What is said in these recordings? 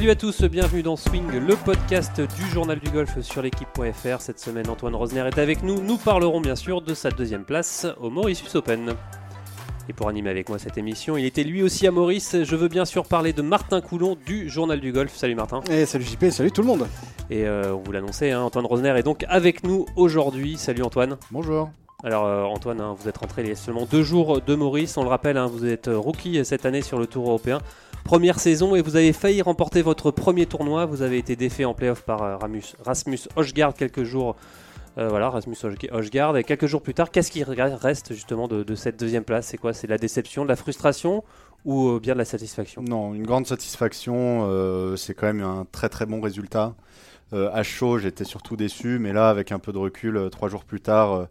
Salut à tous, bienvenue dans Swing, le podcast du journal du golf sur l'équipe.fr. Cette semaine, Antoine Rosner est avec nous. Nous parlerons bien sûr de sa deuxième place au Mauritius Open. Et pour animer avec moi cette émission, il était lui aussi à Maurice. Je veux bien sûr parler de Martin Coulon du Journal du Golf. Salut Martin. Et salut JP, salut tout le monde. Et euh, on vous l'annonçait, hein, Antoine Rosner est donc avec nous aujourd'hui. Salut Antoine. Bonjour. Alors euh, Antoine, hein, vous êtes rentré il y a seulement deux jours de Maurice. On le rappelle, hein, vous êtes rookie cette année sur le Tour européen. Première saison et vous avez failli remporter votre premier tournoi. Vous avez été défait en playoff par euh, Rasmus Hochgaard quelques jours. euh, voilà, Rasmus Hochgaard. Et quelques jours plus tard, qu'est-ce qui reste justement de, cette deuxième place? C'est quoi? C'est la déception, de la frustration ou euh, bien de la satisfaction? Non, une grande satisfaction. c'est quand même un très très bon résultat. À chaud, j'étais surtout déçu, mais là, avec un peu de recul, trois jours plus tard,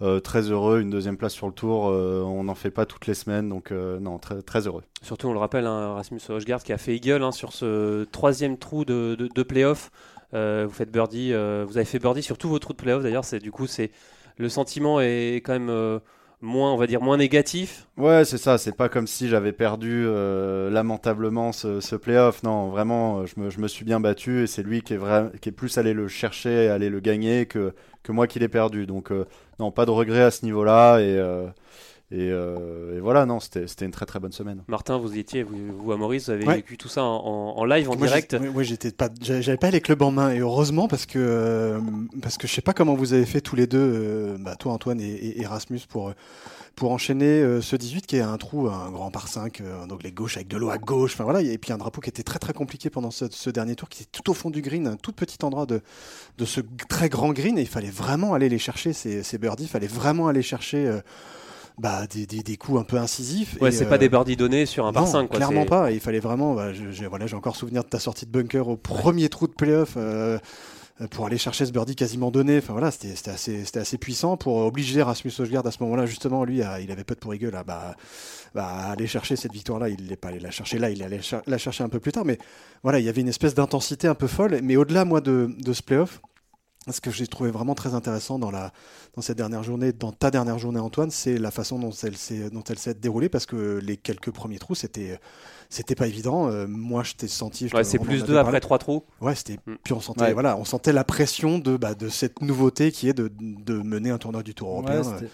euh, très heureux. Une deuxième place sur le tour, euh, on n'en fait pas toutes les semaines, donc euh, non, très, heureux. Surtout, on le rappelle, hein, Rasmus Hochgaard qui a fait eagle hein, sur ce troisième trou de, de, de playoff. Vous faites birdie, vous avez fait birdie sur tous vos trous de playoff. D'ailleurs, c'est du coup, c'est le sentiment est quand même moins, on va dire, moins négatif. Ouais, c'est ça. C'est pas comme si j'avais perdu euh, lamentablement ce, ce playoff. Non, vraiment, euh, je me, suis bien battu et c'est lui qui est, qui est plus allé le chercher et aller le gagner que, moi qui l'ai perdu. Donc, euh, non, pas de regret à ce niveau-là. Et, euh, et voilà, non, c'était c'était une très très bonne semaine. Martin, vous y étiez, vous, vous à Maurice, vous avez Ouais. vécu tout ça en, live, en Moi, direct. Moi, j'étais pas, j'avais pas les clubs en main et heureusement parce que euh, parce que je sais pas comment vous avez fait tous les deux, euh, bah, toi Antoine et, et Erasmus pour euh, pour enchaîner ce 18 qui est un trou, un grand par 5, euh, un anglais gauche avec de l'eau à gauche, enfin voilà, et puis un drapeau qui était très très compliqué pendant ce, ce dernier tour, qui était tout au fond du green, un tout petit endroit de de ce très grand green et il fallait vraiment aller les chercher ces, ces birdies, il fallait vraiment aller chercher euh, bah, des, des, des coups un peu incisifs. Ouais, c'est euh, pas des birdies donnés sur un par non, 5. Quoi, clairement pas. Il fallait vraiment. bah, je- j'ai voilà, j'ai encore souvenir de ta sortie de bunker au premier trou de playoff euh, euh, pour aller chercher ce birdie quasiment donné. Enfin voilà, c'était assez, assez puissant pour obliger Rasmus Højgaard à ce moment-là justement. Lui, à- il avait peu de pour gueule à bah, bah, aller chercher cette victoire-là. Il n'est pas allé la chercher là. Il allait la chercher un peu plus tard. Mais voilà, il y avait une espèce d'intensité un peu folle. Mais au-delà, moi, de, de ce playoff. Ce que j'ai trouvé vraiment très intéressant dans, la, dans cette dernière journée, dans ta dernière journée Antoine, c'est la façon dont elle s'est dont elle s'est déroulée parce que les quelques premiers trous c'était c'était pas évident. Euh, moi je t'ai senti. je Ouais, te- c'est plus avait 2 parlé. après 3 trous. Ouais, c'était Mm. puis on sentait Ouais. voilà, on sentait la pression de bah, de cette nouveauté qui est de, de mener un tournoi du Tour européen. Ouais, c'était-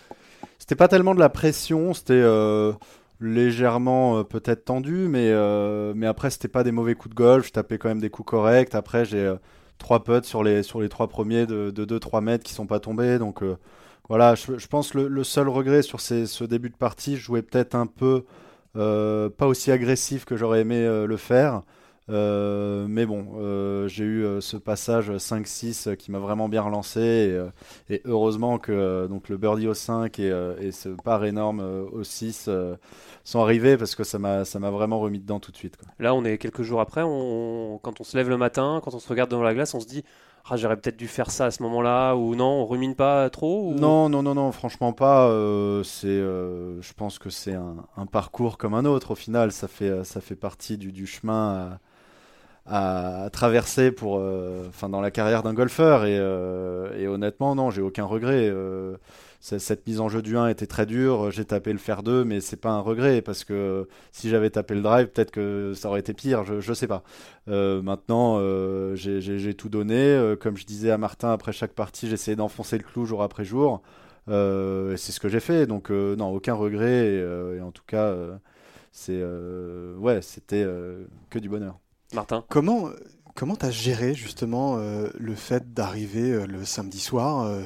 C'était pas tellement de la pression, c'était euh, légèrement euh, peut-être tendu, mais, euh, mais après c'était pas des mauvais coups de golf, je tapais quand même des coups corrects. Après j'ai euh, trois putts sur les, sur trois premiers de, de 2-3 mètres qui sont pas tombés. Donc euh, voilà, je, pense le, le seul regret sur ce début de partie, je jouais peut-être un peu euh, pas aussi agressif que j'aurais aimé euh, le faire. Euh, mais bon, euh, j'ai eu euh, ce passage 5-6 euh, qui m'a vraiment bien relancé et, et heureusement que donc le birdie au 5 et, et ce par énorme au 6 euh, sont arrivés parce que ça m'a vraiment remis dedans tout de suite. quoi. Là, on est quelques jours après. On, quand on se lève le matin, quand on se regarde dans la glace, on se dit ah, j'aurais peut-être dû faire ça à ce moment-là, ou non, on rumine pas trop ou- Non, non, non, non, franchement pas. euh, c'est, euh, je pense que c'est un, un parcours comme un autre. Au final, ça fait, ça fait partie du, du chemin à, traverser pour, euh, enfin, dans la carrière d'un golfeur. Et, euh, et honnêtement, non, j'ai aucun regret. euh, cette mise en jeu du 1 était très dure. J'ai tapé le fer 2, mais c'est pas un regret parce que si j'avais tapé le drive, peut-être que ça aurait été pire. Je, je sais pas. Maintenant, j'ai- tout donné. Comme je disais à Martin après chaque partie, j'essayais d'enfoncer le clou jour après jour. Euh, c'est ce que j'ai fait. Donc, euh, non, aucun regret. Et, euh, et en tout cas, c'est ouais, c'était que du bonheur. Martin. Comment comment t'as géré justement euh, le fait d'arriver euh, le samedi soir euh,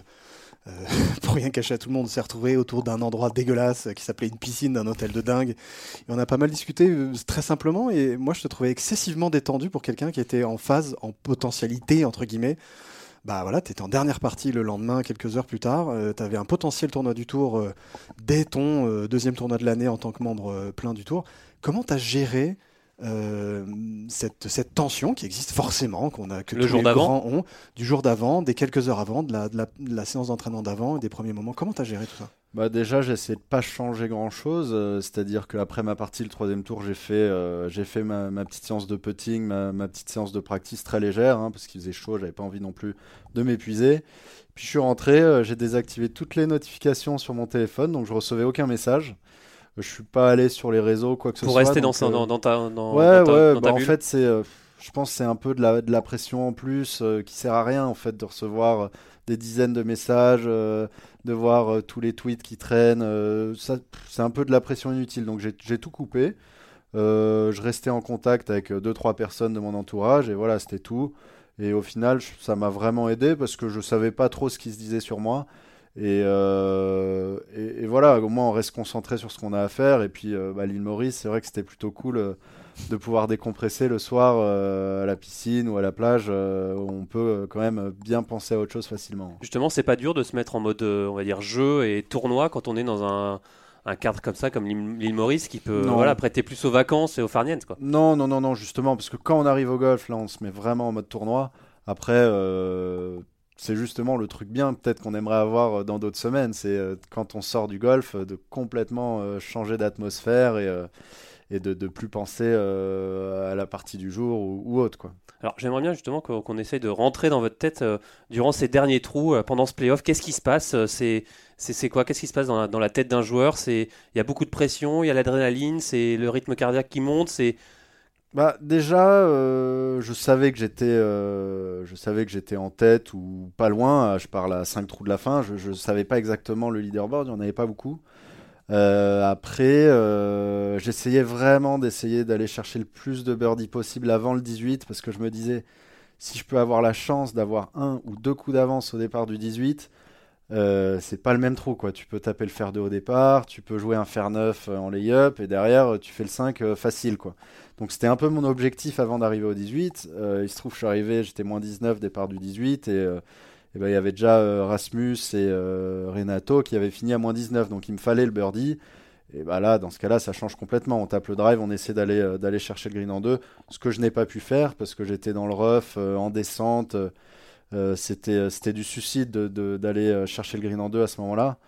pour rien cacher à tout le monde, on s'est retrouvé autour d'un endroit dégueulasse qui s'appelait une piscine d'un hôtel de dingue. Et on a pas mal discuté très simplement et moi je te trouvais excessivement détendu pour quelqu'un qui était en phase, en potentialité entre guillemets. Bah voilà, tu étais en dernière partie le lendemain, quelques heures plus tard. tu avais un potentiel tournoi du Tour dès ton deuxième tournoi de l'année en tant que membre plein du Tour. Comment tu as géré euh, cette, cette tension qui existe forcément, qu'on a que Le tous jour les grands ont, du jour d'avant, des quelques heures avant, de la, de la, de la séance d'entraînement d'avant et des premiers moments. Comment tu as géré tout ça? Bah déjà, j'ai essayé de pas changer grand chose. C'est-à-dire qu'après ma partie, le troisième tour, j'ai fait, euh, j'ai fait ma, ma petite séance de putting, ma, ma petite séance de practice très légère, hein, parce qu'il faisait chaud, j'avais pas envie non plus de m'épuiser. Puis je suis rentré, euh, j'ai désactivé toutes les notifications sur mon téléphone, donc je recevais aucun message. Je suis pas allé sur les réseaux, quoi que ce Pour soit. rester dans, donc, euh, dans, dans ta, dans, ouais, ta- ouais, dans bah ta en bulle. fait, c'est. euh, je pense que c'est un peu de la, de la pression en plus euh, qui sert à rien en fait de recevoir euh, des dizaines de messages, de voir tous les tweets qui traînent. c'est un peu de la pression inutile. Donc j'ai tout coupé. je restais en contact avec deux trois personnes de mon entourage et voilà, c'était tout. Et au final, ça m'a vraiment aidé parce que je savais pas trop ce qui se disait sur moi. Et, et, voilà, au moins on reste concentré sur ce qu'on a à faire. Et puis bah, l'île Maurice, c'est vrai que c'était plutôt cool de pouvoir décompresser le soir euh, à la piscine ou à la plage, euh, on peut euh, quand même bien penser à autre chose facilement. Justement, c'est pas dur de se mettre en mode, on va dire, jeu et tournoi quand on est dans un, cadre comme ça, comme l'île Maurice, qui peut voilà, prêter plus aux vacances et aux farnientes. Quoi. Non, non, non, non, justement, parce que quand on arrive au golf, là, on se met vraiment en mode tournoi. Après, c'est justement le truc bien, peut-être qu'on aimerait avoir dans d'autres semaines. C'est quand on sort du golf, de complètement changer d'atmosphère et de ne plus penser euh, à la partie du jour ou, autre. Quoi. Alors j'aimerais bien justement qu'on essaye de rentrer dans votre tête euh, durant ces derniers trous, euh, pendant ce playoff. Qu'est-ce qui se passe C'est c'est quoi? Qu'est-ce qui se passe dans la, dans la tête d'un joueur? Il y a beaucoup de pression, il y a l'adrénaline, c'est le rythme cardiaque qui monte, c'est bah déjà, je savais que j'étais, je savais que j'étais en tête ou pas loin. Je parle à 5 trous de la fin. Je ne savais pas exactement le leaderboard. Il n'y en avait pas beaucoup. Euh, après, euh, j'essayais vraiment d'essayer d'aller chercher le plus de birdies possible avant le 18 parce que je me disais, si je peux avoir la chance d'avoir un ou deux coups d'avance au départ du 18, euh, c'est pas le même trou quoi. Tu peux taper le fer 2 au départ, tu peux jouer un fer 9 en lay-up et derrière tu fais le 5 facile quoi. Donc c'était un peu mon objectif avant d'arriver au 18. il se trouve je suis arrivé, j'étais moins 19 départ du 18 et eh ben, il y avait déjà euh, Rasmus et euh, Renato qui avaient fini à moins 19. Donc il me fallait le birdie. Et bah là, dans ce cas-là, ça change complètement. On tape le drive, on essaie d'aller euh, d'aller chercher le green en deux. Ce que je n'ai pas pu faire parce que j'étais dans le rough, en descente. C'était c'était du suicide d'aller chercher le green en deux à ce moment-là.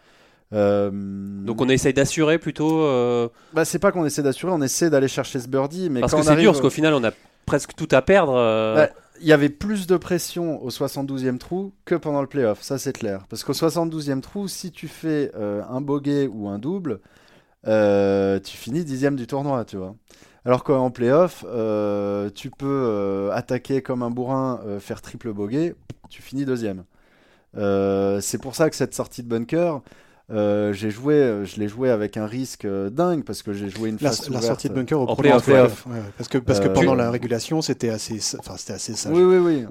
Donc on essaye d'assurer plutôt. Bah c'est pas qu'on essaie d'assurer, on essaie d'aller chercher ce birdie. Mais parce que c'est dur, parce qu'au final on a presque tout à perdre. Bah, il y avait plus de pression au 72e trou que pendant le playoff, ça c'est clair. Parce qu'au 72e trou, si tu fais euh, un bogey ou un double, euh, tu finis dixième du tournoi, tu vois. Alors qu'en playoff, euh, tu peux attaquer comme un bourrin, faire triple bogey, tu finis deuxième. c'est pour ça que cette sortie de bunker, euh, j'ai joué, euh, je l'ai joué avec un risque euh, dingue parce que j'ai joué une la, la sortie de bunker au playoff. Play parce que parce que pendant la régulation c'était assez, enfin c'était assez sage. Oui oui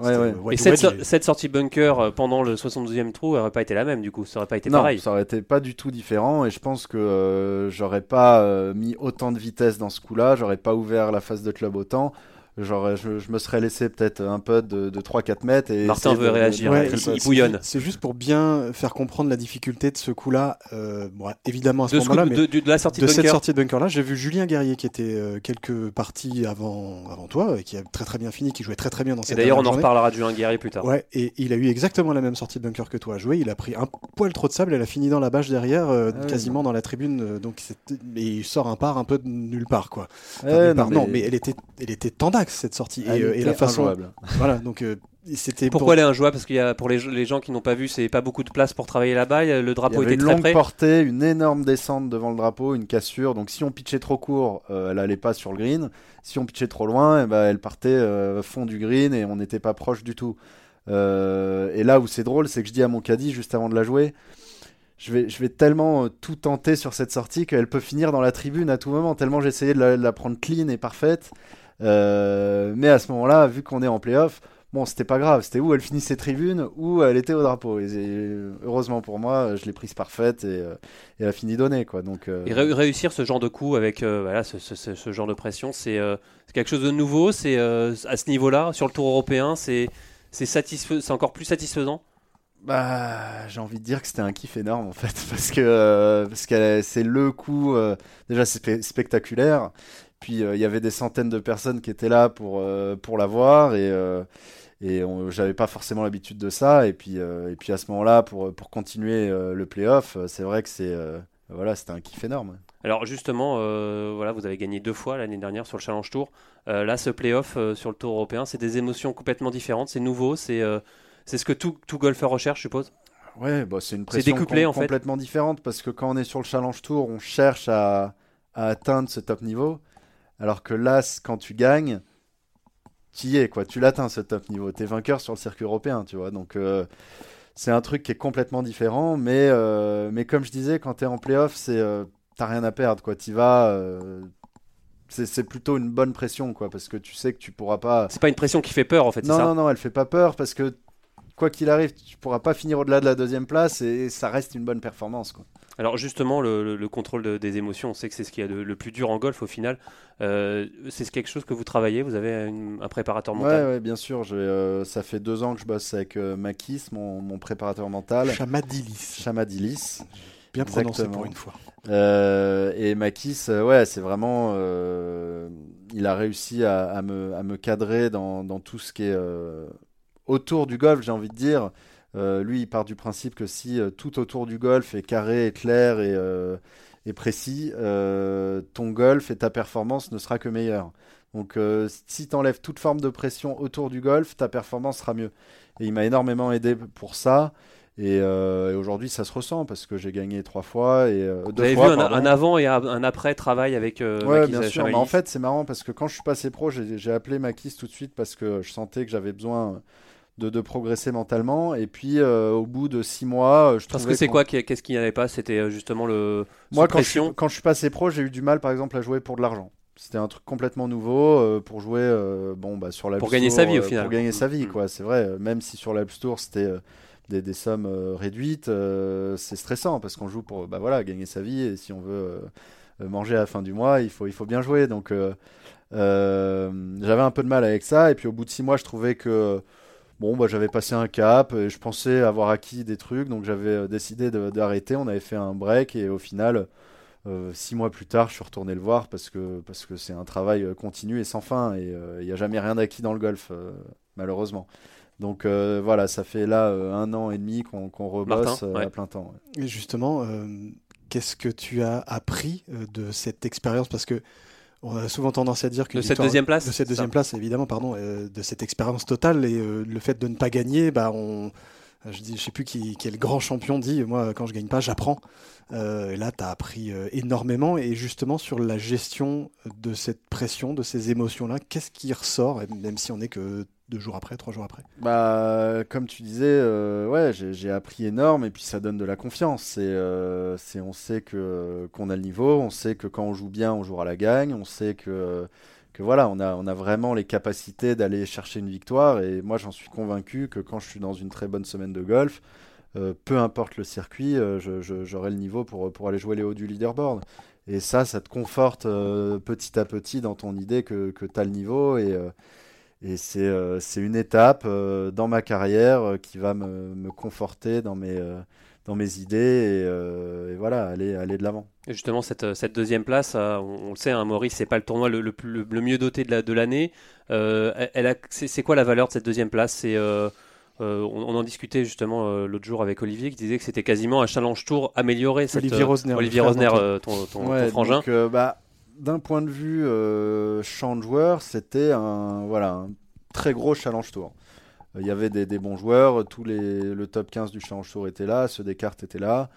oui. Et cette, cette, sortie bunker pendant le 72e trou n'aurait pas été la même du coup, ça aurait pas été non, pareil. ça aurait été pas du tout différent et je pense que j'aurais pas mis autant de vitesse dans ce coup-là, j'aurais pas ouvert la phase de club autant. Genre, je, me serais laissé peut-être un peu de, 3-4 mètres. Et Martin veut réagir, il bouillonne. C'est juste pour bien faire comprendre la difficulté de ce coup-là. Euh, évidemment, à ce moment-là, mais de, la sortie de, cette sortie de bunker-là, j'ai vu Julien Guerrier qui était euh, quelques parties avant, avant toi, et qui a très très bien fini, qui jouait très très bien dans cette Et d'ailleurs, on en reparlera de Julien Guerrier plus tard. Ouais, et il a eu exactement la même sortie de bunker que toi à jouer. Il a pris un poil trop de sable, elle a fini dans la bâche derrière, euh, ah quasiment dans la tribune. donc, et il sort un par un peu de nulle part, quoi. non, mais... elle était, elle était tendax cette sortie. et, euh, la façon. Voilà, donc euh, c'était. Pourquoi elle est injouable? Parce qu'il y a pour les, les gens qui n'ont pas vu, c'est pas beaucoup de place pour travailler là-bas. Le drapeau était une très longue portée, une énorme descente devant le drapeau, une cassure. Donc si on pitchait trop court, euh, elle allait pas sur le green. Si on pitchait trop loin, eh ben, elle partait fond du green et on n'était pas proche du tout. et là où c'est drôle, c'est que je dis à mon caddie juste avant de la jouer je vais, je vais tellement euh, tout tenter sur cette sortie qu'elle peut finir dans la tribune à tout moment, tellement j'ai essayé de la, prendre clean et parfaite. Euh, mais à ce moment-là, vu qu'on est en playoff, bon, c'était pas grave, c'était où elle finissait tribune ou elle était au drapeau. Et, heureusement pour moi, je l'ai prise parfaite et, euh, et, elle a fini donnée. Quoi. Donc, Et réussir ce genre de coup avec voilà, ce, ce, ce, genre de pression, c'est quelque chose de nouveau. C'est à ce niveau-là, sur le tour européen, c'est encore plus satisfaisant? Bah, j'ai envie de dire que c'était un kiff énorme en fait, parce que euh, parce que c'est le coup euh, déjà c'est spectaculaire. Puis euh, il y avait des centaines de personnes qui étaient là pour pour la voir et et j'avais pas forcément l'habitude de ça. Et puis et puis à ce moment-là pour pour continuer le playoff, c'est vrai que c'est voilà c'était un kiff énorme. Alors justement, voilà, vous avez gagné deux fois l'année dernière sur le Challenge Tour. là, ce playoff sur le Tour européen, c'est des émotions complètement différentes. C'est nouveau, c'est c'est ce que tout, tout golfeur recherche, je suppose? Ouais, bah c'est une pression complètement différente parce que quand on est sur le Challenge Tour, on cherche à, atteindre ce top niveau. Alors que là, quand tu gagnes, tu y es, quoi? Tu l'atteins ce top niveau. Tu es vainqueur sur le circuit européen, tu vois? Donc, euh, c'est un truc qui est complètement différent. Mais, euh, mais comme je disais, quand tu es en playoff, c'est. T'as rien à perdre, quoi. Tu vas. c'est plutôt une bonne pression, quoi. Parce que tu sais que tu pourras pas. C'est pas une pression qui fait peur, en fait. Non, ça? non, non, elle fait pas peur parce que quoi qu'il arrive, tu pourras pas finir au-delà de la deuxième place et ça reste une bonne performance. Quoi. Alors justement, le, contrôle des émotions, on sait que c'est ce qui est le, plus dur en golf au final. Euh, c'est quelque chose que vous travaillez Vous avez un préparateur mental? Oui, ouais, bien sûr. Euh, ça fait deux ans que je bosse avec euh, Makis, mon, préparateur mental. Chamadilis. Chamadilis. Bien prononcé pour une fois. et Makis, ouais, c'est vraiment. il a réussi à, me, à me, cadrer dans, dans, tout ce qui est autour du golf, j'ai envie de dire. Euh, lui, il part du principe que si euh, tout autour du golf est carré, est clair et, euh, précis, ton golf et ta performance ne sera que meilleure. Donc, si tu enlèves toute forme de pression autour du golf, ta performance sera mieux. Et il m'a énormément aidé pour ça. Et, aujourd'hui, ça se ressent parce que j'ai gagné trois fois et deux Vous avez vu un, avant et un après travail avec ouais, bien sûr. en fait, c'est marrant parce que quand je suis passé pro, j'ai appelé Makis tout de suite parce que je sentais que j'avais besoin de, progresser mentalement. Et puis, euh, au bout de six mois, je Parce que c'est quoi? Qu'est-ce qu'il n'y avait pas? C'était euh, justement le. Moi, quand je, quand je suis passé pro, j'ai eu du mal, par exemple, à jouer pour de l'argent. C'était un truc complètement nouveau euh, pour jouer bon, bah, sur la Pour gagner sa vie, au final. Pour gagner sa vie, mm. quoi. C'est vrai. Même si sur l'App Store, c'était. Des, des, sommes réduites, c'est stressant parce qu'on joue pour bah voilà gagner sa vie et si on veut manger à la fin du mois, il faut il faut bien jouer. Donc j'avais un peu de mal avec ça et puis au bout de six mois, je trouvais que Bon, bah, j'avais passé un cap et je pensais avoir acquis des trucs, donc j'avais euh, décidé d'arrêter. On avait fait un break et au final, euh, six mois plus tard, je suis retourné le voir parce que parce que c'est un travail euh, continu et sans fin et il n'y a jamais rien acquis dans le golf, malheureusement. Donc voilà, ça fait là un an et demi qu'on rebosse à plein temps. Et justement, qu'est-ce que tu as appris de cette expérience? Parce que on a souvent tendance à dire que de cette deuxième place, de cette deuxième place, évidemment, pardon, euh, de cette expérience totale et euh, le fait de ne pas gagner, bah on, je dis, je sais plus qui, quel grand champion dit, moi quand je gagne pas, j'apprends. Euh, et là, tu as appris énormément et justement sur la gestion de cette pression, de ces émotions-là, qu'est-ce qui ressort, même si on n'est que deux jours après, trois jours après Bah, comme tu disais, euh, ouais, j'ai appris énorme et puis ça donne de la confiance. C'est, euh, on sait que qu'on a le niveau, on sait que quand on joue bien, on jouera la gagne, on sait que que voilà, on a on a vraiment les capacités d'aller chercher une victoire et moi j'en suis convaincu que quand je suis dans une très bonne semaine de golf, euh, peu importe le circuit, j'aurai le niveau pour pour aller jouer les hauts du leaderboard. Et ça, ça te conforte petit à petit dans ton idée que, que tu as le niveau et et c'est euh, c'est une étape euh, dans ma carrière euh, qui va me, me, conforter dans mes, dans mes idées et, voilà, aller, aller de l'avant. Et justement, cette, cette, deuxième place, on, le sait, hein, Maurice, c'est pas le tournoi le, le, le, mieux doté de l'année. elle c'est quoi la valeur de cette deuxième place? C'est on, en discutait justement l'autre jour avec Olivier qui disait que c'était quasiment un challenge tour amélioré. Olivier Rosner, Olivier Rosner, ton, ton, ton, frangin. Donc, bah, d'un point de vue euh, champ de joueurs, c'était un, voilà, un très gros challenge tour. Il y avait des, bons joueurs, tous les, le top 15 du challenge tour était là, ceux des cartes étaient là.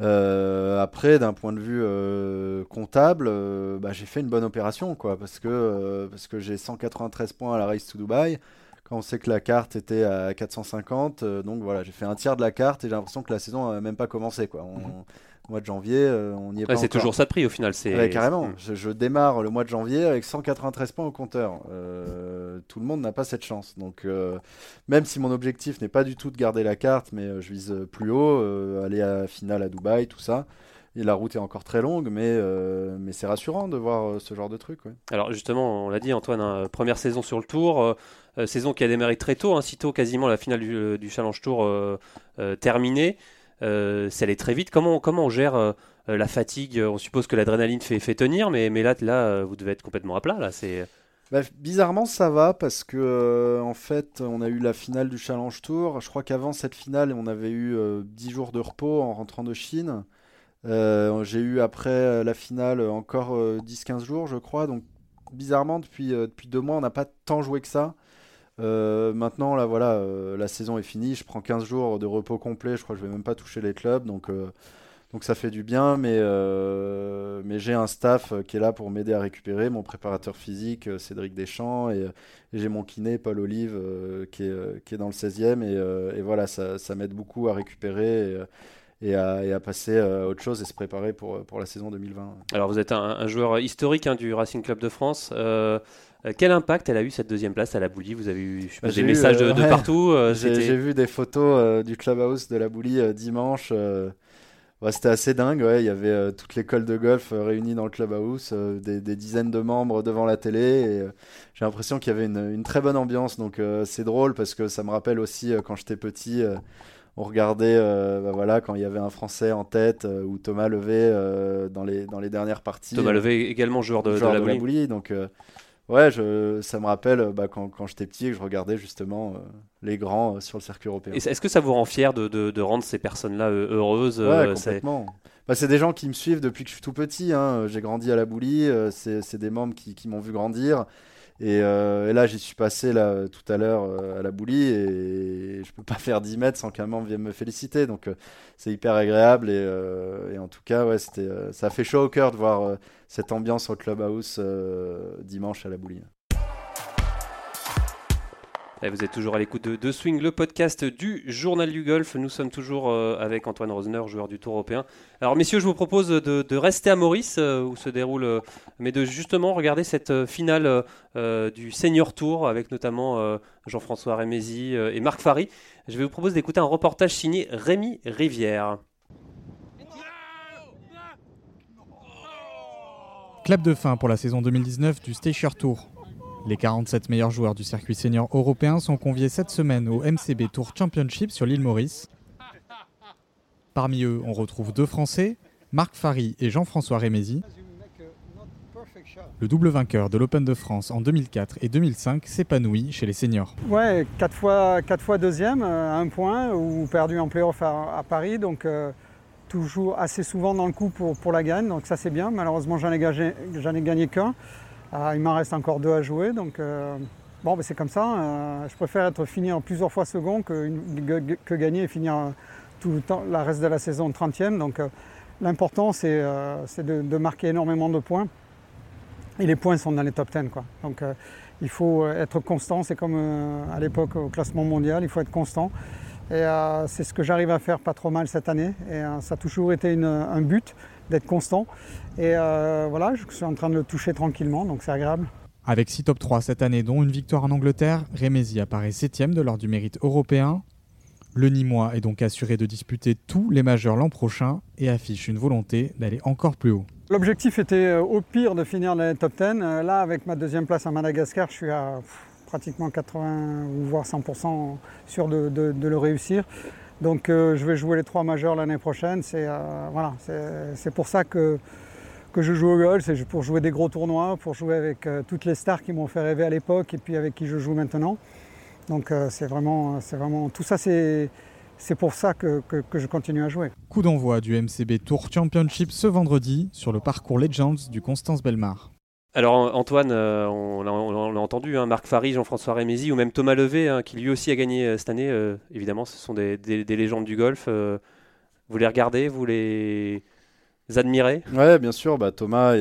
Euh, après, d'un point de vue euh, comptable, bah, j'ai fait une bonne opération, quoi, parce que, j'ai 193 points à la Race to Dubai, quand on sait que la carte était à 450. donc voilà, j'ai fait un tiers de la carte et j'ai l'impression que la saison n'a même pas commencé. Mhm mois de janvier, euh, on y est pas C'est toujours ça de prix au final. C'est carrément. Je, démarre le mois de janvier avec 193 points au compteur. Euh, tout le monde n'a pas cette chance. Donc, euh, même si mon objectif n'est pas du tout de garder la carte, mais je vise plus haut, aller à la finale à Dubaï, tout ça. Et la route est encore très longue, mais, mais c'est rassurant de voir ce genre de truc. Alors justement, on l'a dit Antoine, hein, première saison sur le tour, saison qui a démarré très tôt, hein, si tôt quasiment la finale du, du Challenge Tour terminée. Euh, ça allait très vite. Comment, comment on gère euh, la fatigue? On suppose que l'adrénaline fait, fait tenir, mais, mais là, là, euh, vous devez être complètement à plat. Là, c'est. Bah, bizarrement, ça va parce que en fait, on a eu la finale du Challenge Tour. Je crois qu'avant cette finale, on avait eu 10 jours de repos en rentrant de Chine. J'ai eu après la finale encore 10-15 jours, je crois. Donc, bizarrement, depuis, depuis deux mois, on n'a pas tant joué que ça. Euh, maintenant, là, voilà, euh, la saison est finie. Je prends 15 jours de repos complet. Je crois que je vais même pas toucher les clubs. Donc, euh, Donc ça fait du bien, mais, mais j'ai un staff qui est là pour m'aider à récupérer, mon préparateur physique Cédric Deschamps, et, j'ai mon kiné Paul Olive qui, est, qui est dans le 16e, et, et voilà, ça, ça m'aide beaucoup à récupérer. Et, à, passer à autre chose et se préparer pour, pour la saison 2020. Alors vous êtes un, joueur historique hein, du Racing Club de France. Quel impact elle a eu cette deuxième place à la Boulie? Vous avez eu des messages de, euh, partout euh, J'ai vu des photos du clubhouse de la Boulie dimanche. C'était assez dingue, ouais. il y avait toute l'école de golf réunie dans le clubhouse, des, des, dizaines de membres devant la télé. J'ai l'impression qu'il y avait une, une, très bonne ambiance, donc c'est drôle parce que ça me rappelle aussi quand j'étais petit on regardait bah voilà, quand il y avait un Français en tête ou Thomas Levé dans, les, dans les dernières parties. Thomas Levé également joueur de, joueur de, la, Boulie. donc Ouais, je, ça me rappelle bah, quand, quand j'étais petit et que je regardais justement euh, les grands euh, sur le circuit européen. Est-ce que ça vous rend fier de, de, rendre ces personnes-là euh, heureuses Ouais, complètement. Bah, c'est des gens qui me suivent depuis que je suis tout petit. Hein. J'ai grandi à la Boulie, c'est des membres qui, qui m'ont vu grandir. Euh, et, là, j'y suis passé là, tout à l'heure euh, à la boulie et je peux pas faire 10 mètres sans qu'un membre vienne me féliciter. Donc, euh, c'est hyper agréable. Et, en tout cas, ouais, ça a fait chaud au cœur de voir cette ambiance au clubhouse dimanche à la boulie. Et vous êtes toujours à l'écoute de, Swing, le podcast du Journal du Golf. Nous sommes toujours euh, avec Antoine Rosner, joueur du Tour européen. Alors, messieurs, je vous propose de, rester à Maurice, euh, où se déroule, euh, mais de justement regarder cette finale du Senior Tour, avec notamment Jean-François Rémézy et Marc Fary. Je vais vous proposer d'écouter un reportage signé Rémi Rivière. Clap de fin pour la saison 2019 du Stacher Tour. Les 47 meilleurs joueurs du circuit senior européen sont conviés cette semaine au MCB Tour Championship sur l'île Maurice. Parmi eux, on retrouve deux Français, Marc Fary et Jean-François Rémézy. Le double vainqueur de l'Open de France en 2004 et 2005 s'épanouit chez les seniors. Ouais, 4 fois, deuxième, euh, un point, ou perdu en playoff à, à Paris, euh, toujours assez souvent dans le coup pour, pour la gagne, donc ça c'est bien. Malheureusement, j'en ai, ai, gagné qu'un. Ah, il m'en reste encore deux à jouer, donc euh, bon, ben, c'est comme ça. Euh, je préfère être fini en plusieurs fois second que, que, gagner et finir euh, tout le temps, la reste de la saison 30e. Donc l'important, c'est de, marquer énormément de points. Et les points sont dans les top 10. Quoi. Donc il faut être constant. C'est comme à l'époque au classement mondial, il faut être constant. Et c'est ce que j'arrive à faire pas trop mal cette année. Et ça a toujours été un but d'être constant. Et euh, voilà, je suis en train de le toucher tranquillement, donc c'est agréable. Avec 6 top 3 cette année, dont une victoire en Angleterre, Rémézy apparaît 7 de l'ordre du mérite européen. Le Nîmois est donc assuré de disputer tous les majeurs l'an prochain et affiche une volonté d'aller encore plus haut. L'objectif était euh, au pire de finir les top 10. Euh, là, avec ma deuxième place à Madagascar, je suis à pratiquement 80 ou voire 100% sûr de, le réussir. Donc euh, je vais jouer les trois majeurs l'année prochaine. C'est euh, voilà, c'est pour ça que, que je joue au golf, c'est pour jouer des gros tournois, pour jouer avec euh, toutes les stars qui m'ont fait rêver à l'époque et puis avec qui je joue maintenant. Donc c'est vraiment, c'est vraiment tout ça, c'est c'est pour ça que, que, que, je continue à jouer. Coup d'envoi du MCB Tour Championship ce vendredi sur le parcours Legends du Constance Belmar. Alors Antoine, euh, on l'a entendu, hein, Marc Fary, Jean-François Rémézy ou même Thomas Levé, hein, qui lui aussi a gagné euh, cette année. Euh, évidemment, ce sont des, légendes du golf. vous les regardez, vous les admirez? Ouais, bien sûr. Bah, Thomas,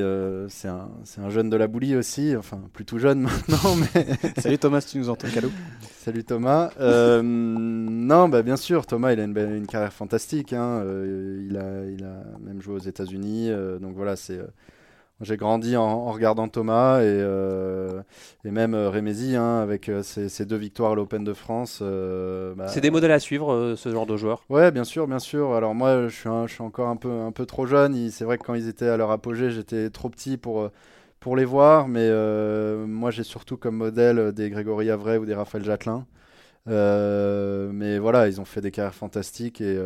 c'est un, jeune de la boulie aussi. Enfin, plus tout jeune maintenant. Mais... Salut Thomas, si tu nous entends, cadeau. Salut Thomas. non, bah, bien sûr, Thomas, il a une, carrière fantastique. Hein. il, a, il a même joué aux États-Unis. donc voilà, c'est j'ai grandi en, regardant Thomas et, euh, et même euh, Rémézy hein, avec euh, ses, deux victoires à l'Open de France. Bah, c'est des modèles à suivre, ce genre de joueurs? Ouais, bien sûr, bien sûr. Alors moi, je suis, je suis encore un peu, un peu trop jeune. C'est vrai que quand ils étaient à leur apogée, j'étais trop petit pour, pour les voir. Mais moi, j'ai surtout comme modèle des Grégory Avray ou des Raphaël Jacquelin. mais voilà, ils ont fait des carrières fantastiques et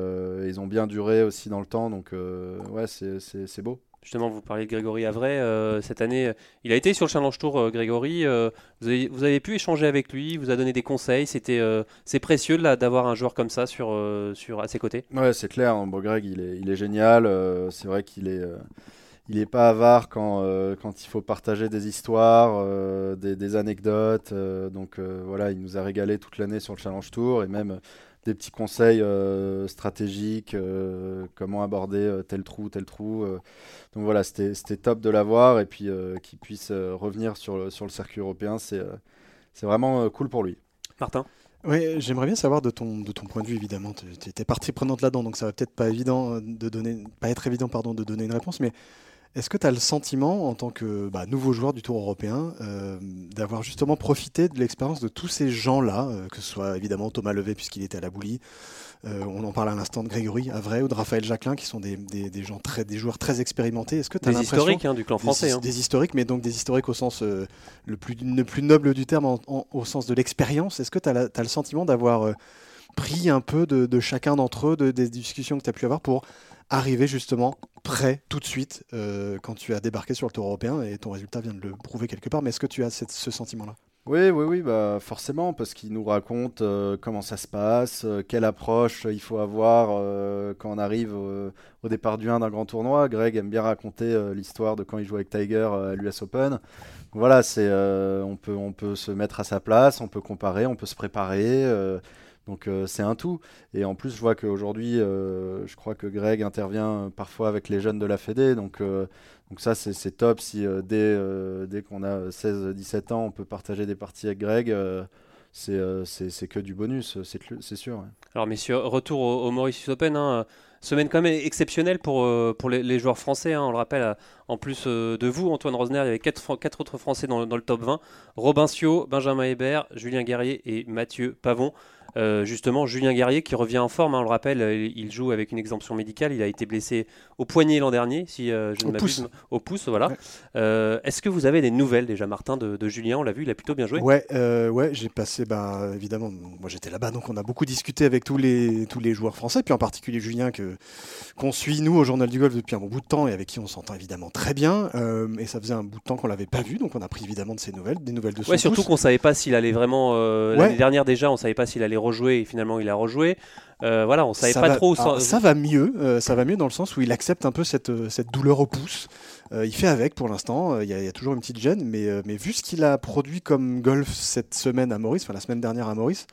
ils ont bien duré aussi dans le temps. Donc ouais, c'est beau. Justement, vous parlez de Grégory Avray. Euh, cette année, il a été sur le Challenge Tour, euh, Grégory. Euh, vous, avez, pu échanger avec lui, vous a donné des conseils. C'était, c'est précieux d'avoir un joueur comme ça sur, sur, à ses côtés? Ouais, c'est clair. Hein. Greg, il est, il est génial. c'est vrai qu'il est, il est pas avare quand, quand il faut partager des histoires, des, des, anecdotes. donc voilà, il nous a régalé toute l'année sur le Challenge Tour et même des petits conseils stratégiques, comment aborder tel trou, tel trou. donc voilà, c'était top de l'avoir et puis qu'il puisse revenir sur, sur le circuit européen, c'est vraiment cool pour lui. Martin? Oui, j'aimerais bien savoir de ton, de ton point de vue, évidemment. Tu étais partie prenante là-dedans, donc ça va peut-être pas, évident de donner, pas être évident pardon, de donner une réponse, mais est-ce que tu as le sentiment, en tant que bah, nouveau joueur du Tour européen, euh, d'avoir justement profité de l'expérience de tous ces gens-là, euh, que ce soit évidemment Thomas Levé, puisqu'il était à la boulie, euh, on en parle à l'instant de Grégory Avray ou de Raphaël Jacquelin, qui sont des, des, gens très, des joueurs très expérimentés. Est-ce que tu as des historiques hein, du clan français des, hein. des, historiques, mais donc des historiques au sens le, plus, le plus noble du terme, au sens de l'expérience. Est-ce que tu as, as, le sentiment d'avoir pris un peu de, de chacun d'entre eux, de, des discussions que tu as pu avoir pour arriver justement prêt tout de suite quand tu as débarqué sur le Tour européen et ton résultat vient de le prouver quelque part. Mais est-ce que tu as ce sentiment-là? Oui, oui, oui, bah forcément, parce qu'il nous raconte euh, comment ça se passe, euh, quelle approche il faut avoir euh, quand on arrive au départ du 1 d'un grand tournoi. Greg aime bien raconter l'histoire de quand il joue avec Tiger à l'US Open. Voilà, c'est, on, peut, on peut se mettre à sa place, on peut comparer, on peut se préparer. Donc c'est un tout. Et en plus, je vois qu'aujourd'hui, je crois que Greg intervient parfois avec les jeunes de la Fédé. Donc donc ça, c'est top si euh, dès, euh, dès qu'on a 16-17 ans, on peut partager des parties avec Greg. Euh, c'est que du bonus, c'est sûr. Alors messieurs, retour au, au Mauritius Open. Hein, semaine quand même exceptionnelle pour, pour les, joueurs français. Hein, on le rappelle, en plus de vous, Antoine Rosner, il y avait 4 quatre, autres Français dans, dans, le top 20. Robin Sio, Benjamin Hébert, Julien Guerrier et Mathieu Pavon. Euh, justement, Julien Guerrier qui revient en forme, hein, on le rappelle, euh, il joue avec une exemption médicale. Il a été blessé au poignet l'an dernier, si euh, je ne m'abuse. Au pouce, voilà. Est-ce que vous avez des nouvelles déjà, Martin, de, Julien? On l'a vu, il a plutôt bien joué. Ouais, ouais j'ai passé, bah, évidemment, moi j'étais là-bas, donc on a beaucoup discuté avec tous les, tous les joueurs français, puis en particulier Julien que qu'on suit nous au Journal du Golf depuis un bon bout de temps et avec qui on s'entend évidemment très bien. et ça faisait un bout de temps qu'on l'avait pas vu, donc on a pris évidemment de ses nouvelles, des nouvelles de son Ouais, surtout qu'on savait pas s'il allait vraiment. L'année dernière déjà, on savait pas s'il allait rejouer et finalement il a rejoué. Euh, voilà, on savait pas trop. Où ça... va mieux, euh, ça va mieux dans le sens où il accepte un peu cette, euh, cette douleur au pouce. il fait avec pour l'instant. Il y, a toujours une petite gêne, mais, mais vu ce qu'il a produit comme golf cette semaine à Maurice, enfin la semaine dernière à Maurice,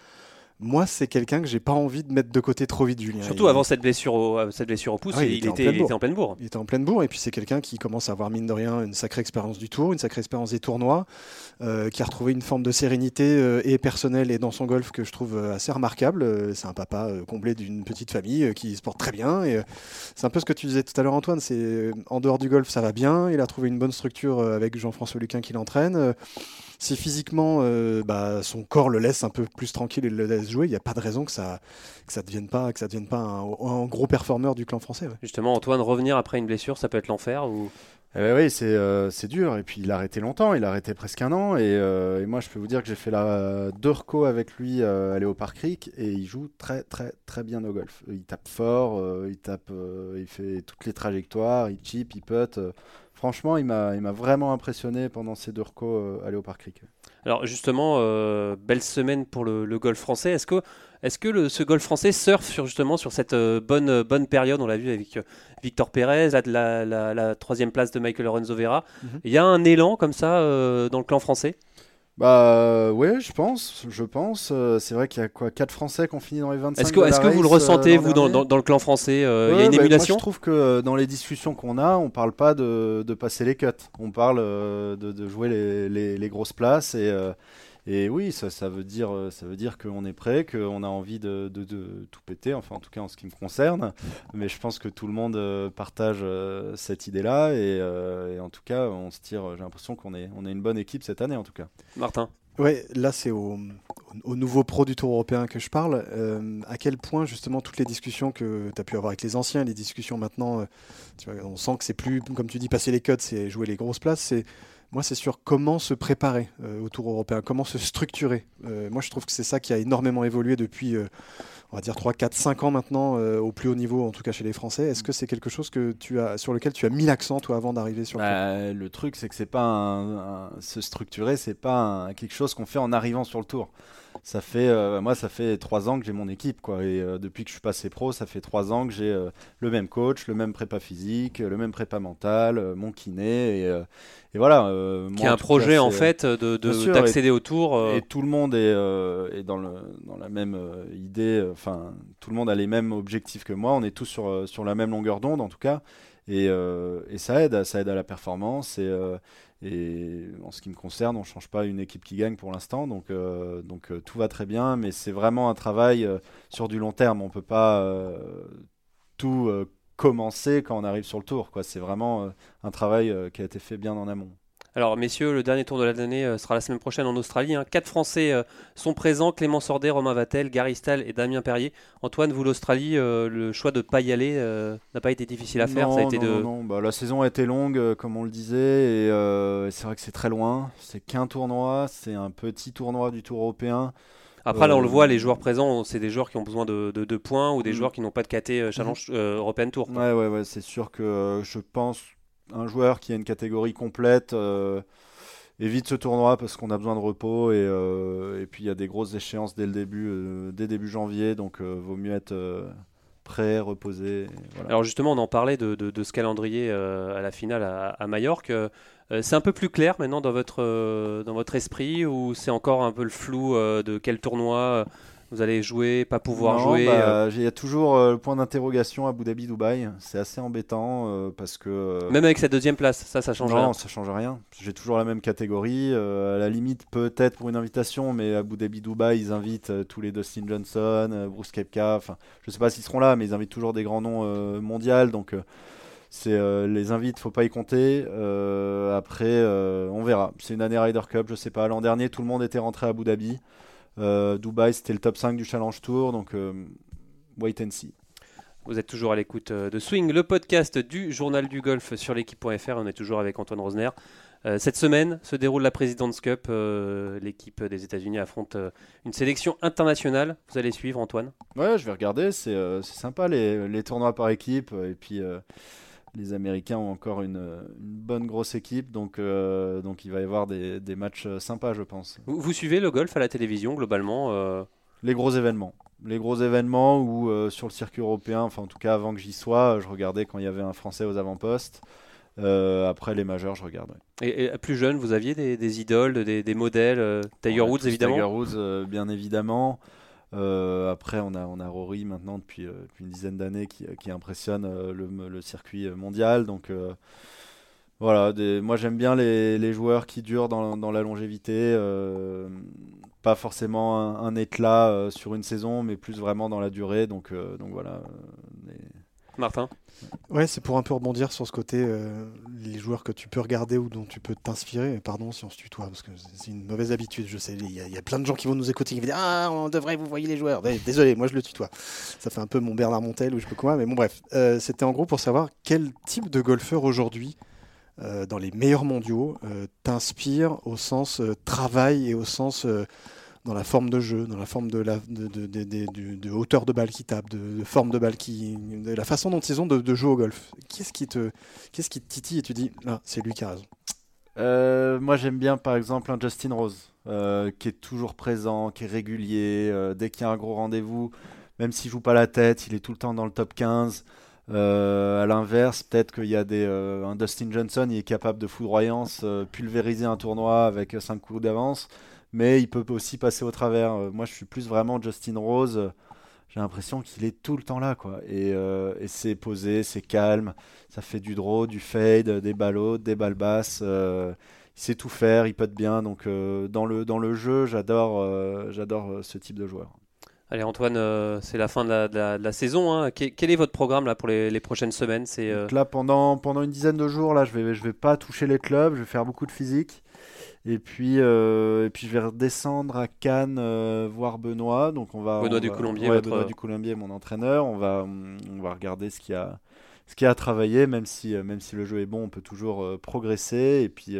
moi, c'est quelqu'un que j'ai pas envie de mettre de côté trop vite, Julien. Surtout avant cette blessure au, euh, cette blessure au pouce, ah il, était, en pleine bourre. Il était en pleine bourre, et puis c'est quelqu'un qui commence à avoir, mine de rien, une sacrée expérience du tour, une sacrée expérience des tournois, euh, qui a retrouvé une forme de sérénité euh, et personnelle et dans son golf que je trouve assez remarquable. c'est un papa comblé d'une petite famille qui se porte très bien. Et c'est un peu ce que tu disais tout à l'heure, Antoine. C'est en dehors du golf, ça va bien. Il a trouvé une bonne structure avec Jean-François Luquin qui l'entraîne si physiquement euh, bah, son corps le laisse un peu plus tranquille et le laisse jouer, il n'y a pas de raison que ça que ça devienne pas que ça devienne pas un, gros performeur du clan français. Justement, Antoine, revenir après une blessure, ça peut être l'enfer ou? Eh ben oui, euh, c'est dur. Et puis il a arrêté longtemps, il a arrêté presque un an. Et, euh, moi, je peux vous dire que j'ai fait la deux recos avec lui à Léopard Creek et il joue très, très, très bien au golf. Il tape fort, il tape, il fait toutes les trajectoires, il chip, il putt. Franchement, il m'a vraiment impressionné pendant ces deux recos euh, à Léopard Creek. Alors justement, euh, belle semaine pour le, golf français. Est-ce que, est que le, ce golf français surfe sur, justement sur cette euh, bonne, bonne période? On l'a vu avec Victor Pérez, la, la, troisième place de Michael Lorenzo Vera. Mhm. Il y a un élan comme ça dans le clan français? Bah ouais, je pense, je pense. Euh, c'est vrai qu'il y a quoi, 4 Français qui ont fini dans les 25. Est-ce que, est que vous le ressentez euh, vous dans, dans, le clan français euh, Il y a une bah, émulation moi, Je trouve que dans les discussions qu'on a, on parle pas de, de, passer les cuts, on parle de, de, jouer les, les, les, grosses places et et oui, ça, ça veut dire, euh, ça veut dire qu'on est prêt, qu'on a envie de, de, tout péter, enfin en tout cas en ce qui me concerne. Mais je pense que tout le monde euh, partage euh, cette idée-là et, en tout cas, on se tire. J'ai l'impression qu'on est, on est une bonne équipe cette année en tout cas. Martin. Ouais, là c'est au, au, nouveau pro du Tour européen que je parle. à quel point justement toutes les discussions que tu as pu avoir avec les anciens, les discussions maintenant, tu vois, on sent que c'est plus, comme tu dis, passer les codes, c'est jouer les grosses places. C'est moi, c'est sur comment se préparer euh, au Tour européen, comment se structurer. Euh, moi, je trouve que c'est ça qui a énormément évolué depuis, euh, on va dire, 3, 4, 5 ans maintenant, au plus haut niveau, en tout cas chez les Français. Est-ce que c'est quelque chose que tu as, sur lequel tu as mis l'accent, toi, avant d'arriver sur le bah, Le truc, c'est que c'est pas se structurer, c'est pas quelque chose qu'on fait en arrivant sur le Tour ça fait euh, moi ça fait trois ans que j'ai mon équipe quoi et euh, depuis que je suis passé pro ça fait trois ans que j'ai euh, le même coach le même prépa physique le même prépa mental mon kiné et, et voilà qui est un projet en fait de d'accéder au tour et tout le monde est, est dans le dans la même idée enfin, tout le monde a les mêmes objectifs que moi. On est tous sur, sur la même longueur d'onde, en tout cas. Et, et, ça aide, ça aide à la performance. Et, et en ce qui me concerne, on ne change pas une équipe qui gagne pour l'instant, donc, euh, euh, tout va très bien, mais c'est vraiment un travail euh, sur du long terme. On ne peut pas tout commencer quand on arrive sur le tour. C'est vraiment un travail qui a été fait bien en amont. Alors, messieurs, le dernier tour de l'année euh, sera la semaine prochaine en Australie. Hein. Quatre Français euh, sont présents Clément Sordet, Romain Vatel, Gary Stahl et Damien Perrier. Antoine, vous, l'Australie, euh, le choix de ne pas y aller n'a pas été difficile à faire non, Ça a été non, de... non, bah, la saison a été longue, comme on le disait, et c'est vrai que c'est très loin. C'est qu'un tournoi, c'est un petit tournoi du Tour européen. Après, là, on le voit, les joueurs présents, c'est des joueurs qui ont besoin de, de, points ou des mm. joueurs qui n'ont pas de KT Challenge mm. European Tour. Ouais, ouais, ouais, c'est sûr que je pense un joueur qui a une catégorie complète euh, évite ce tournoi parce qu'on a besoin de repos et, euh, et puis il y a des grosses échéances dès le début, euh, dès début janvier, donc vaut mieux être prêt, reposé. Alors justement, on en parlait de, de, ce calendrier à la finale à, à Majorque. c'est un peu plus clair maintenant dans votre, dans votre esprit ou c'est encore un peu le flou de quel tournoi vous allez jouer, pas pouvoir jouer bah, euh. Il y a toujours euh, le point d'interrogation à Abu Dhabi, Dubaï. C'est assez embêtant euh, parce que. Même avec cette deuxième place, ça, ça change rien. Non, ça change rien. J'ai toujours la même catégorie. à la limite, peut-être pour une invitation, mais à Abu Dhabi, Dubaï, ils invitent tous les Dustin Johnson, Bruce Kepka. Enfin, je sais pas s'ils seront là, mais ils invitent toujours des grands noms mondiaux. Donc. c'est les invites, faut pas y compter. après, on verra. C'est une année Ryder Cup, je sais pas. L'an dernier, tout le monde était rentré à Abu Dhabi. Euh, Dubaï, c'était le top 5 du Challenge Tour, donc euh, wait and see. Vous êtes toujours à l'écoute euh, de Swing, le podcast du journal du golf sur l'équipe.fr. On est toujours avec Antoine Rosner. cette semaine se déroule la President's Cup. L'équipe des États-Unis affronte une sélection internationale. Vous allez suivre, Antoine? Ouais, je vais regarder. C'est sympa les, les, tournois par équipe. Et puis les Américains ont encore une, bonne grosse équipe, donc, euh, donc il va y avoir des, matchs sympas, je pense. Vous, suivez le golf à la télévision globalement euh Les gros événements. Les gros événements euh, sur le circuit européen, enfin en tout cas avant que j'y sois, je regardais quand il y avait un Français aux avant-postes. après les majeurs, je regarde. Et, plus jeune, vous aviez des, idoles, des, modèles Tiger Woods évidemment Tiger Woods, bien évidemment. Euh, après, on a, Rory maintenant depuis, euh, une dizaine d'années qui, qui, impressionne euh, le, circuit mondial. Donc voilà, moi j'aime bien les, joueurs qui durent dans, la longévité. pas forcément un, éclat sur une saison, mais plus vraiment dans la durée. Donc voilà. Martin Ouais, c'est pour un peu rebondir sur ce côté, euh, les joueurs que tu peux regarder ou dont tu peux t'inspirer. Pardon si on se tutoie, parce que c'est une mauvaise habitude, je sais. Il y, a plein de gens qui vont nous écouter qui vont dire Ah, on devrait, vous voyez les joueurs. désolé, moi je le tutoie. Ça fait un peu mon Bernard Montel ou je pas quoi, mais bon, bref. Euh, c'était en gros pour savoir quel type de golfeur aujourd'hui, euh, dans les meilleurs mondiaux, t'inspire au sens travail et au sens dans la forme de jeu, dans la forme de, la, de, hauteur de balle qui tape, de, forme de balle qui, la façon dont ils ont de, jouer au golf. Qu'est-ce qui te, qui titille et tu dis, là, c'est lui qui a raison. Euh, moi, j'aime bien, par exemple, un Justin Rose, euh, qui est toujours présent, qui est régulier. Euh, dès qu'il y a un gros rendez-vous, même s'il joue pas la tête, il est tout le temps dans le top 15. à l'inverse, peut-être qu'il y a des, un Dustin Johnson, il est capable de foudroyance, pulvériser un tournoi avec 5 coups d'avance mais il peut aussi passer au travers. Euh, moi, je suis plus vraiment Justin Rose. J'ai l'impression qu'il est tout le temps là, quoi. Et, euh, c'est posé, c'est calme. Ça fait du draw, du fade, des ballots, des balles basses. Euh, il sait tout faire, il peut être bien. Donc, dans, le, dans le jeu, j'adore j'adore ce type de joueur. Allez Antoine, c'est la fin de la, saison. Hein. Quel, est votre programme là pour les, prochaines semaines? C'est là pendant pendant une dizaine de jours là, je vais je vais pas toucher les clubs, je vais faire beaucoup de physique. Et puis, euh, et puis je vais redescendre à Cannes euh, voir Benoît. Donc on va, Benoît du Colombier, votre... Benoît du Colombier, mon entraîneur. On va, on va regarder ce qu'il y a, ce qu'il a travaillé, même si, euh, même si le jeu est bon, on peut toujours progresser. Et puis,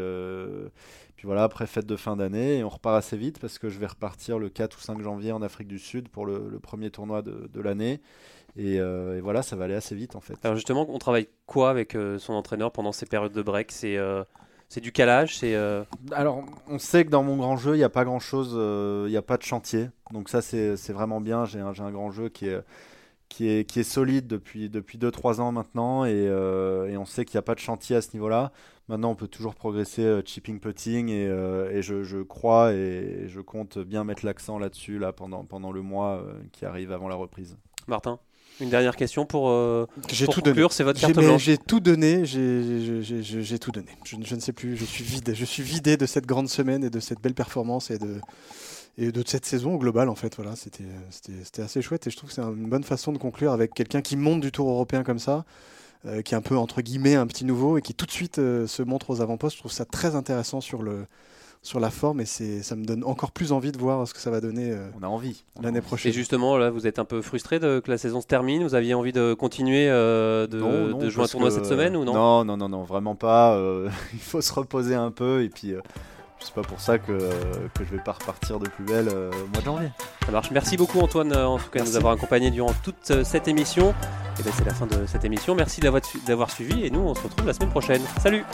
puis voilà, après fête de fin d'année, on repart assez vite parce que je vais repartir le 4 ou 5 janvier en Afrique du Sud pour le, premier tournoi de, de l'année. Et, et, voilà, ça va aller assez vite en fait. Alors justement, on travaille quoi avec son entraîneur pendant ces périodes de break? C'est c'est du calage, c'est. Euh, Alors, on sait que dans mon grand jeu, il n'y a pas grand chose, euh, il n'y a pas de chantier. Donc ça, c'est vraiment bien. J'ai un, un, grand jeu qui est qui est, qui est solide depuis 2-3 depuis deux, trois ans maintenant et, et on sait qu'il n'y a pas de chantier à ce niveau-là. Maintenant, on peut toujours progresser chipping putting et, et je, je, crois et je compte bien mettre l'accent là-dessus là, pendant, pendant le mois qui arrive avant la reprise. Martin une dernière question pour, euh, j'ai tout conclure, c'est votre carte blanche. J'ai tout donné, j'ai tout donné. Je, je, ne sais plus, je suis vide. Je suis vidé de cette grande semaine et de cette belle performance et de, et de cette saison au global en fait. Voilà, c'était assez chouette et je trouve que c'est une bonne façon de conclure avec quelqu'un qui monte du Tour européen comme ça. Euh, qui est un peu entre guillemets un petit nouveau et qui tout de suite euh, se montre aux avant-postes. Je trouve ça très intéressant sur le, sur la forme et c'est ça me donne encore plus envie de voir ce que ça va donner euh, on a envie l'année prochaine et justement là vous êtes un peu frustré de, que la saison se termine? Vous aviez envie de continuer euh, de, jouer un tournoi cette semaine ou non? Non non non non vraiment pas euh, il faut se reposer un peu et puis c'est pas pour ça que, que je vais pas repartir de plus belle au mois de janvier. Ça marche. Merci beaucoup Antoine en tout cas de nous avoir accompagnés durant toute cette émission. Et ben, c'est la fin de cette émission. Merci d'avoir suivi et nous on se retrouve la semaine prochaine. Salut